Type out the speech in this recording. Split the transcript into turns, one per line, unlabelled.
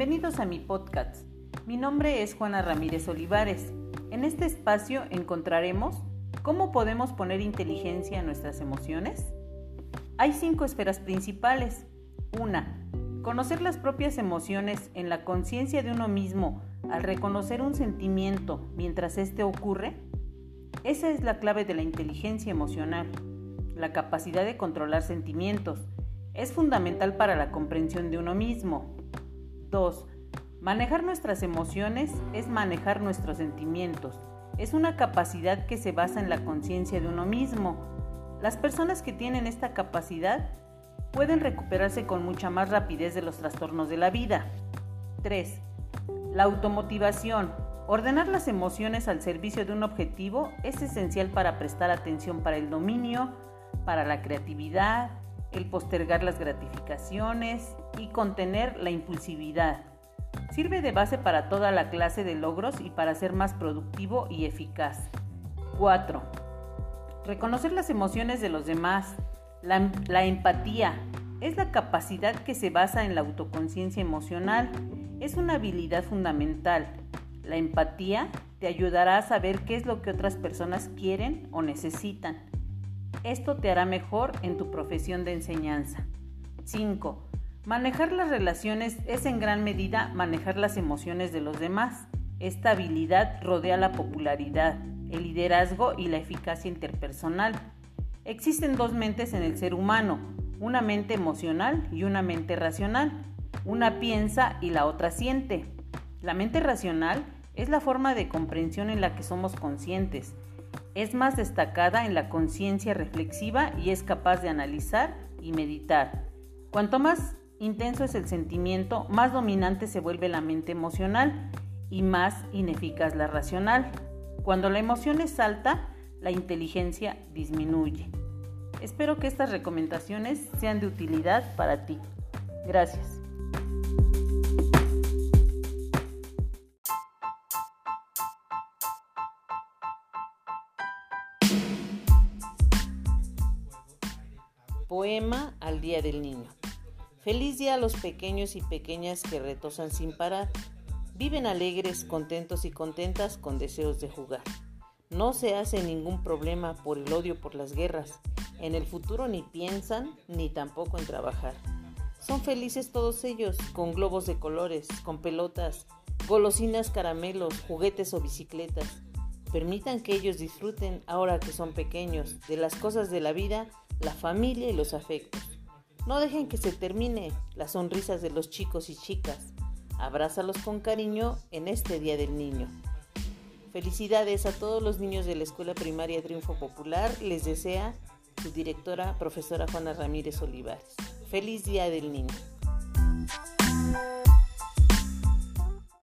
Bienvenidos a mi podcast. Mi nombre es Juana Ramírez Olivares. En este espacio encontraremos cómo podemos poner inteligencia en nuestras emociones. Hay cinco esferas principales. Una, conocer las propias emociones en la conciencia de uno mismo al reconocer un sentimiento mientras éste ocurre. Esa es la clave de la inteligencia emocional, la capacidad de controlar sentimientos. Es fundamental para la comprensión de uno mismo, 2. Manejar nuestras emociones es manejar nuestros sentimientos. Es una capacidad que se basa en la conciencia de uno mismo. Las personas que tienen esta capacidad pueden recuperarse con mucha más rapidez de los trastornos de la vida. 3. La automotivación. Ordenar las emociones al servicio de un objetivo es esencial para prestar atención para el dominio, para la creatividad, el postergar las gratificaciones y contener la impulsividad. Sirve de base para toda la clase de logros y para ser más productivo y eficaz. 4. Reconocer las emociones de los demás. La, la, empatía es la capacidad que se basa en la autoconciencia emocional. Es una habilidad fundamental. La empatía te ayudará a saber qué es lo que otras personas quieren o necesitan esto te hará mejor en tu profesión de enseñanza. 5. Manejar las relaciones es en gran medida manejar las emociones de los demás. Esta habilidad rodea la popularidad, el liderazgo y la eficacia interpersonal. Existen dos mentes en el ser humano, una mente emocional y una mente racional. Una piensa y la otra siente. La mente racional es la forma de comprensión en la que somos conscientes es más destacada en la conciencia reflexiva y es capaz de analizar y meditar. Cuanto más intenso es el sentimiento, más dominante se vuelve la mente emocional y más ineficaz la racional. Cuando la emoción es alta, la inteligencia disminuye. Espero que estas recomendaciones sean de utilidad para ti. Gracias. Poema al Día del Niño. Feliz día a los pequeños y pequeñas que retosan sin parar. Viven alegres, contentos y contentas con deseos de jugar. No se hace ningún problema por el odio por las guerras. En el futuro ni piensan ni tampoco en trabajar. Son felices todos ellos, con globos de colores, con pelotas, golosinas, caramelos, juguetes o bicicletas. Permitan que ellos disfruten, ahora que son pequeños, de las cosas de la vida la familia y los afectos. No dejen que se termine las sonrisas de los chicos y chicas. Abrázalos con cariño en este Día del Niño. Felicidades a todos los niños de la Escuela Primaria Triunfo Popular. Les desea su directora, profesora Juana Ramírez Olivares. Feliz Día del Niño.